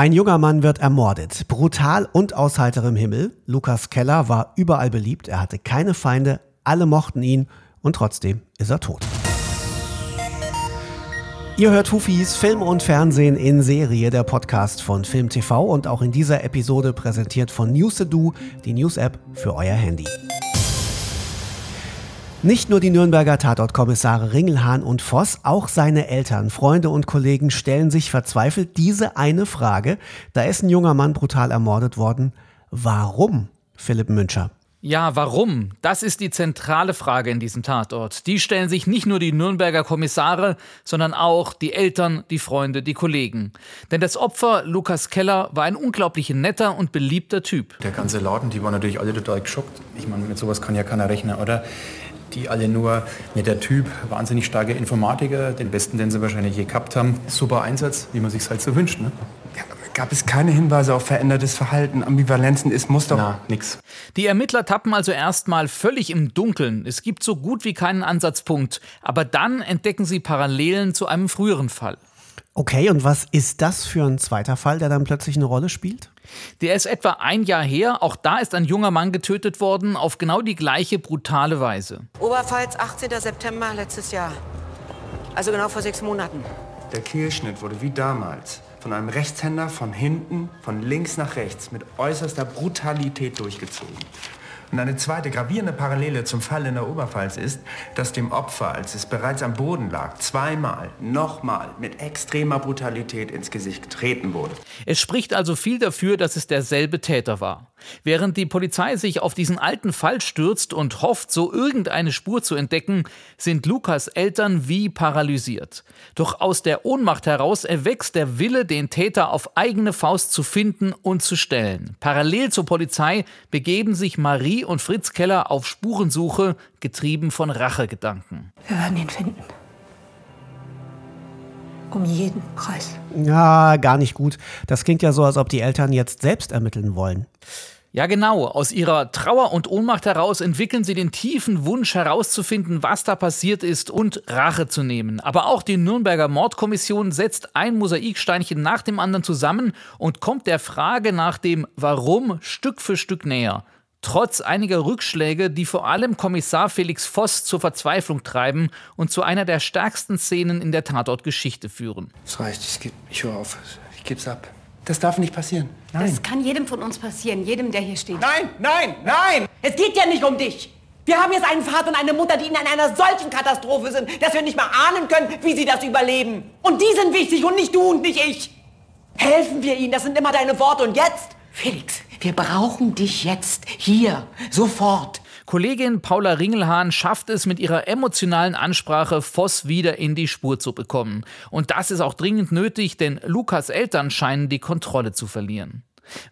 Ein junger Mann wird ermordet. Brutal und aus heiterem Himmel. Lukas Keller war überall beliebt. Er hatte keine Feinde. Alle mochten ihn. Und trotzdem ist er tot. Ihr hört Hufis Film und Fernsehen in Serie, der Podcast von Film TV und auch in dieser Episode präsentiert von Newsedu, die News-App für euer Handy. Nicht nur die Nürnberger Tatortkommissare Ringelhahn und Voss, auch seine Eltern, Freunde und Kollegen stellen sich verzweifelt diese eine Frage. Da ist ein junger Mann brutal ermordet worden. Warum, Philipp Müncher? Ja, warum? Das ist die zentrale Frage in diesem Tatort. Die stellen sich nicht nur die Nürnberger Kommissare, sondern auch die Eltern, die Freunde, die Kollegen. Denn das Opfer, Lukas Keller, war ein unglaublich netter und beliebter Typ. Der ganze Laden, die waren natürlich alle total geschockt. Ich meine, mit sowas kann ja keiner rechnen, oder? Die alle nur mit der Typ, wahnsinnig starke Informatiker, den besten, den sie wahrscheinlich je gehabt haben. Super Einsatz, wie man sich halt so wünscht. Ne? Ja, gab es keine Hinweise auf verändertes Verhalten, Ambivalenzen? Es muss doch... Na, nix. Die Ermittler tappen also erstmal völlig im Dunkeln. Es gibt so gut wie keinen Ansatzpunkt. Aber dann entdecken sie Parallelen zu einem früheren Fall. Okay, und was ist das für ein zweiter Fall, der dann plötzlich eine Rolle spielt? Der ist etwa ein Jahr her. Auch da ist ein junger Mann getötet worden, auf genau die gleiche brutale Weise. Oberpfalz, 18. September letztes Jahr. Also genau vor sechs Monaten. Der Kehlschnitt wurde wie damals von einem Rechtshänder von hinten, von links nach rechts, mit äußerster Brutalität durchgezogen. Und eine zweite gravierende Parallele zum Fall in der Oberpfalz ist, dass dem Opfer, als es bereits am Boden lag, zweimal, nochmal mit extremer Brutalität ins Gesicht getreten wurde. Es spricht also viel dafür, dass es derselbe Täter war. Während die Polizei sich auf diesen alten Fall stürzt und hofft, so irgendeine Spur zu entdecken, sind Lukas Eltern wie paralysiert. Doch aus der Ohnmacht heraus erwächst der Wille, den Täter auf eigene Faust zu finden und zu stellen. Parallel zur Polizei begeben sich Marie und Fritz Keller auf Spurensuche, getrieben von Rachegedanken. Wir werden ihn finden. Um jeden Preis. Ja, gar nicht gut. Das klingt ja so, als ob die Eltern jetzt selbst ermitteln wollen. Ja, genau. Aus ihrer Trauer und Ohnmacht heraus entwickeln sie den tiefen Wunsch herauszufinden, was da passiert ist und Rache zu nehmen. Aber auch die Nürnberger Mordkommission setzt ein Mosaiksteinchen nach dem anderen zusammen und kommt der Frage nach dem Warum Stück für Stück näher. Trotz einiger Rückschläge, die vor allem Kommissar Felix Voss zur Verzweiflung treiben und zu einer der stärksten Szenen in der Tatortgeschichte führen. Es reicht, ich, geb, ich höre auf. Ich geb's ab. Das darf nicht passieren. Nein. Das kann jedem von uns passieren, jedem, der hier steht. Nein, nein, nein! Es geht ja nicht um dich. Wir haben jetzt einen Vater und eine Mutter, die in einer solchen Katastrophe sind, dass wir nicht mal ahnen können, wie sie das überleben. Und die sind wichtig und nicht du und nicht ich. Helfen wir ihnen, das sind immer deine Worte. Und jetzt, Felix, wir brauchen dich jetzt, hier, sofort. Kollegin Paula Ringelhahn schafft es mit ihrer emotionalen Ansprache, Voss wieder in die Spur zu bekommen. Und das ist auch dringend nötig, denn Lukas Eltern scheinen die Kontrolle zu verlieren.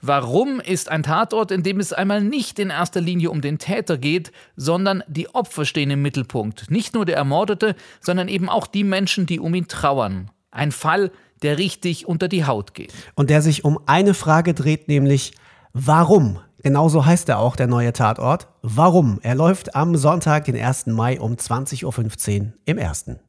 Warum ist ein Tatort, in dem es einmal nicht in erster Linie um den Täter geht, sondern die Opfer stehen im Mittelpunkt. Nicht nur der Ermordete, sondern eben auch die Menschen, die um ihn trauern. Ein Fall, der richtig unter die Haut geht. Und der sich um eine Frage dreht, nämlich Warum? Genauso heißt er auch, der neue Tatort. Warum? Er läuft am Sonntag, den 1. Mai um 20.15 Uhr im ersten.